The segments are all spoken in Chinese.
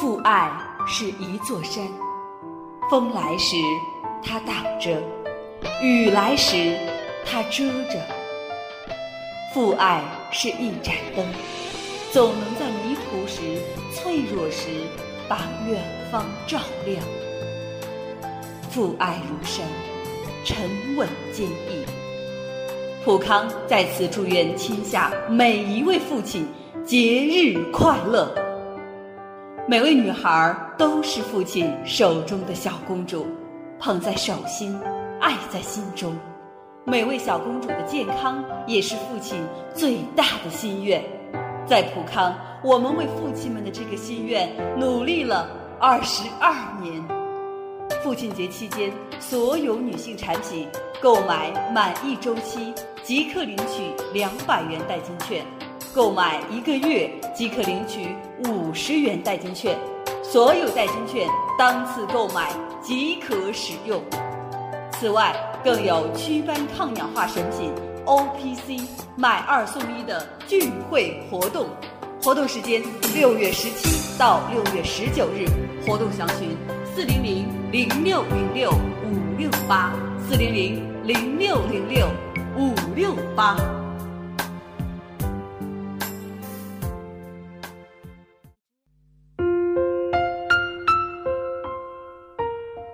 父爱是一座山，风来时它挡着，雨来时它遮着。父爱是一盏灯，总能在迷途时、脆弱时，把远方照亮。父爱如山，沉稳坚毅。普康在此祝愿天下每一位父亲节日快乐。每位女孩都是父亲手中的小公主，捧在手心，爱在心中。每位小公主的健康也是父亲最大的心愿。在普康，我们为父亲们的这个心愿努力了二十二年。父亲节期间，所有女性产品购买满一周期即可领取两百元代金券，购买一个月即可领取五十元代金券，所有代金券当次购买即可使用。此外，更有祛斑抗氧化神品 O P C 买二送一的聚会活动，活动时间六月十七到六月十九日，活动详询四零零零六零六五六八四零零零六零六五六八。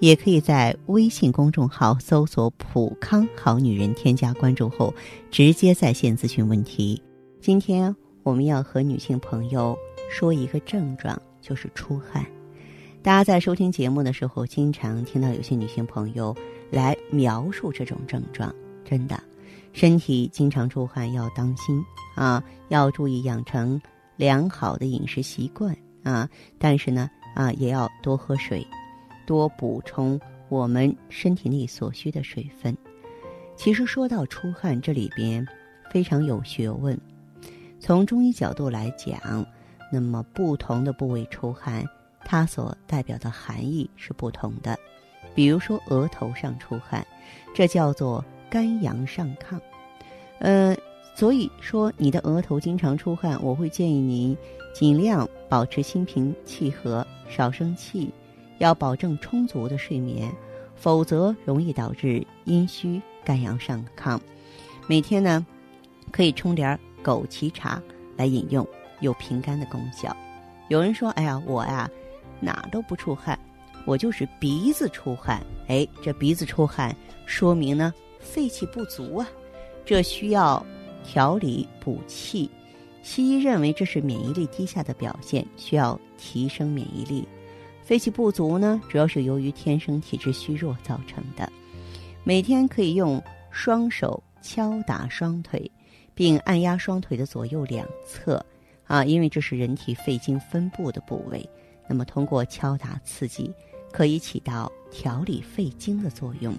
也可以在微信公众号搜索“普康好女人”，添加关注后直接在线咨询问题。今天我们要和女性朋友说一个症状，就是出汗。大家在收听节目的时候，经常听到有些女性朋友来描述这种症状。真的，身体经常出汗要当心啊，要注意养成良好的饮食习惯啊。但是呢，啊，也要多喝水。多补充我们身体内所需的水分。其实说到出汗，这里边非常有学问。从中医角度来讲，那么不同的部位出汗，它所代表的含义是不同的。比如说额头上出汗，这叫做肝阳上亢。呃，所以说你的额头经常出汗，我会建议您尽量保持心平气和，少生气。要保证充足的睡眠，否则容易导致阴虚、肝阳上亢。每天呢，可以冲点枸杞茶来饮用，有平肝的功效。有人说：“哎呀，我呀，哪都不出汗，我就是鼻子出汗。”哎，这鼻子出汗，说明呢肺气不足啊，这需要调理补气。西医认为这是免疫力低下的表现，需要提升免疫力。肺气不足呢，主要是由于天生体质虚弱造成的。每天可以用双手敲打双腿，并按压双腿的左右两侧，啊，因为这是人体肺经分布的部位。那么通过敲打刺激，可以起到调理肺经的作用。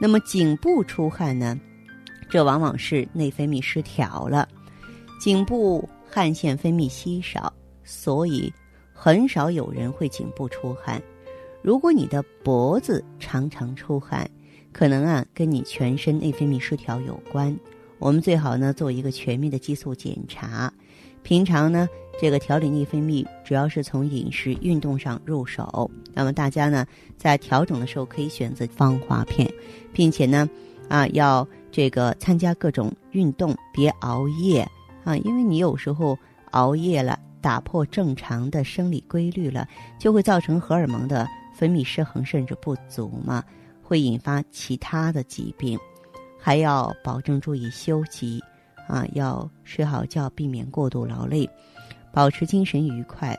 那么颈部出汗呢，这往往是内分泌失调了，颈部汗腺分泌稀少，所以。很少有人会颈部出汗，如果你的脖子常常出汗，可能啊跟你全身内分泌失调有关。我们最好呢做一个全面的激素检查。平常呢这个调理内分泌主要是从饮食、运动上入手。那么大家呢在调整的时候可以选择芳华片，并且呢啊要这个参加各种运动，别熬夜啊，因为你有时候熬夜了。打破正常的生理规律了，就会造成荷尔蒙的分泌失衡甚至不足嘛，会引发其他的疾病。还要保证注意休息，啊，要睡好觉，避免过度劳累，保持精神愉快。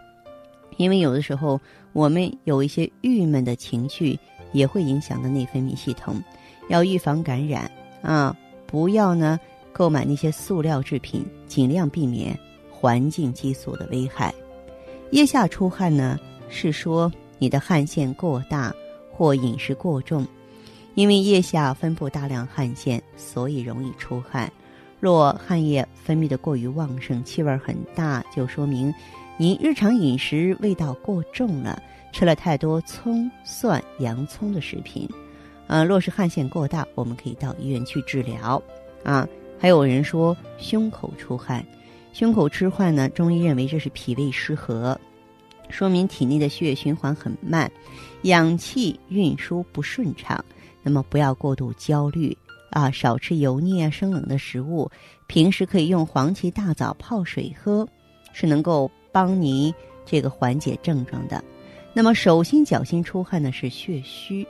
因为有的时候我们有一些郁闷的情绪，也会影响到内分泌系统。要预防感染啊，不要呢购买那些塑料制品，尽量避免。环境激素的危害，腋下出汗呢，是说你的汗腺过大或饮食过重。因为腋下分布大量汗腺，所以容易出汗。若汗液分泌的过于旺盛，气味很大，就说明您日常饮食味道过重了，吃了太多葱、蒜、洋葱的食品。呃，若是汗腺过大，我们可以到医院去治疗。啊，还有人说胸口出汗，胸口出汗呢，中医认为这是脾胃失和。说明体内的血液循环很慢，氧气运输不顺畅。那么不要过度焦虑啊，少吃油腻啊、生冷的食物。平时可以用黄芪大枣泡水喝，是能够帮您这个缓解症状的。那么手心脚心出汗呢，是血虚。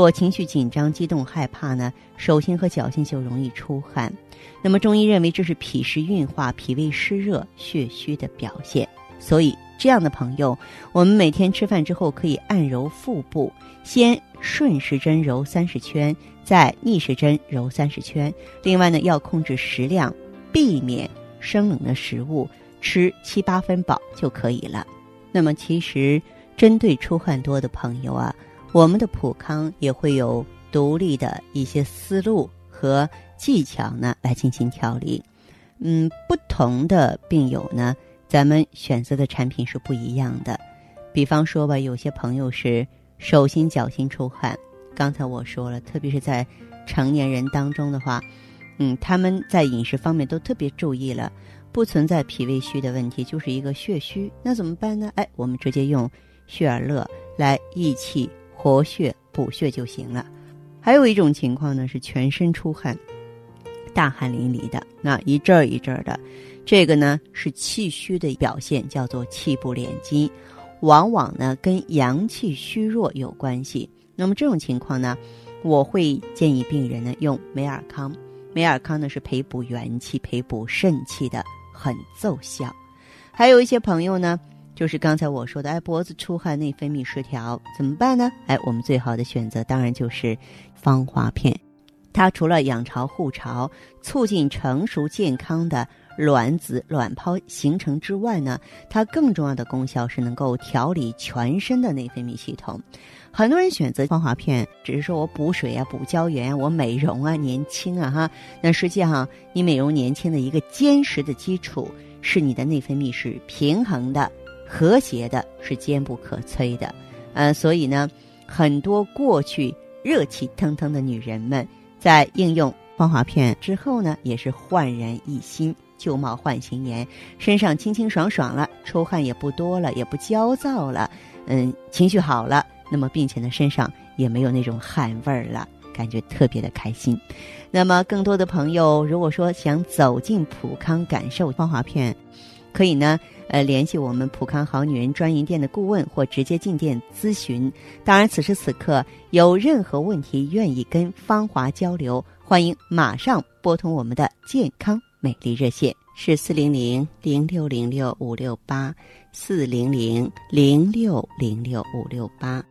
若情绪紧张、激动、害怕呢，手心和脚心就容易出汗。那么中医认为这是脾湿运化、脾胃湿热、血虚的表现。所以，这样的朋友，我们每天吃饭之后可以按揉腹部，先顺时针揉三十圈，再逆时针揉三十圈。另外呢，要控制食量，避免生冷的食物，吃七八分饱就可以了。那么，其实针对出汗多的朋友啊，我们的普康也会有独立的一些思路和技巧呢，来进行调理。嗯，不同的病友呢。咱们选择的产品是不一样的，比方说吧，有些朋友是手心脚心出汗，刚才我说了，特别是在成年人当中的话，嗯，他们在饮食方面都特别注意了，不存在脾胃虚的问题，就是一个血虚，那怎么办呢？哎，我们直接用血尔乐来益气活血补血就行了。还有一种情况呢，是全身出汗，大汗淋漓的，那一阵儿一阵儿的。这个呢是气虚的表现，叫做气不敛筋，往往呢跟阳气虚弱有关系。那么这种情况呢，我会建议病人呢用美尔康。美尔康呢是培补元气、培补肾气的，很奏效。还有一些朋友呢，就是刚才我说的，哎，脖子出汗、内分泌失调，怎么办呢？哎，我们最好的选择当然就是芳华片。它除了养巢护巢、促进成熟健康的。卵子、卵泡形成之外呢，它更重要的功效是能够调理全身的内分泌系统。很多人选择芳华片，只是说我补水啊、补胶原、我美容啊、年轻啊哈。那实际上，你美容年轻的一个坚实的基础是你的内分泌是平衡的、和谐的，是坚不可摧的。嗯，所以呢，很多过去热气腾腾的女人们，在应用芳华片之后呢，也是焕然一新。旧貌换新颜，身上清清爽爽了，出汗也不多了，也不焦躁了，嗯，情绪好了，那么并且呢，身上也没有那种汗味儿了，感觉特别的开心。那么更多的朋友，如果说想走进普康感受芳华片，可以呢，呃，联系我们普康好女人专营店的顾问，或直接进店咨询。当然，此时此刻有任何问题，愿意跟芳华交流，欢迎马上拨通我们的健康。美丽热线是四零零零六零六五六八，四零零零六零六五六八。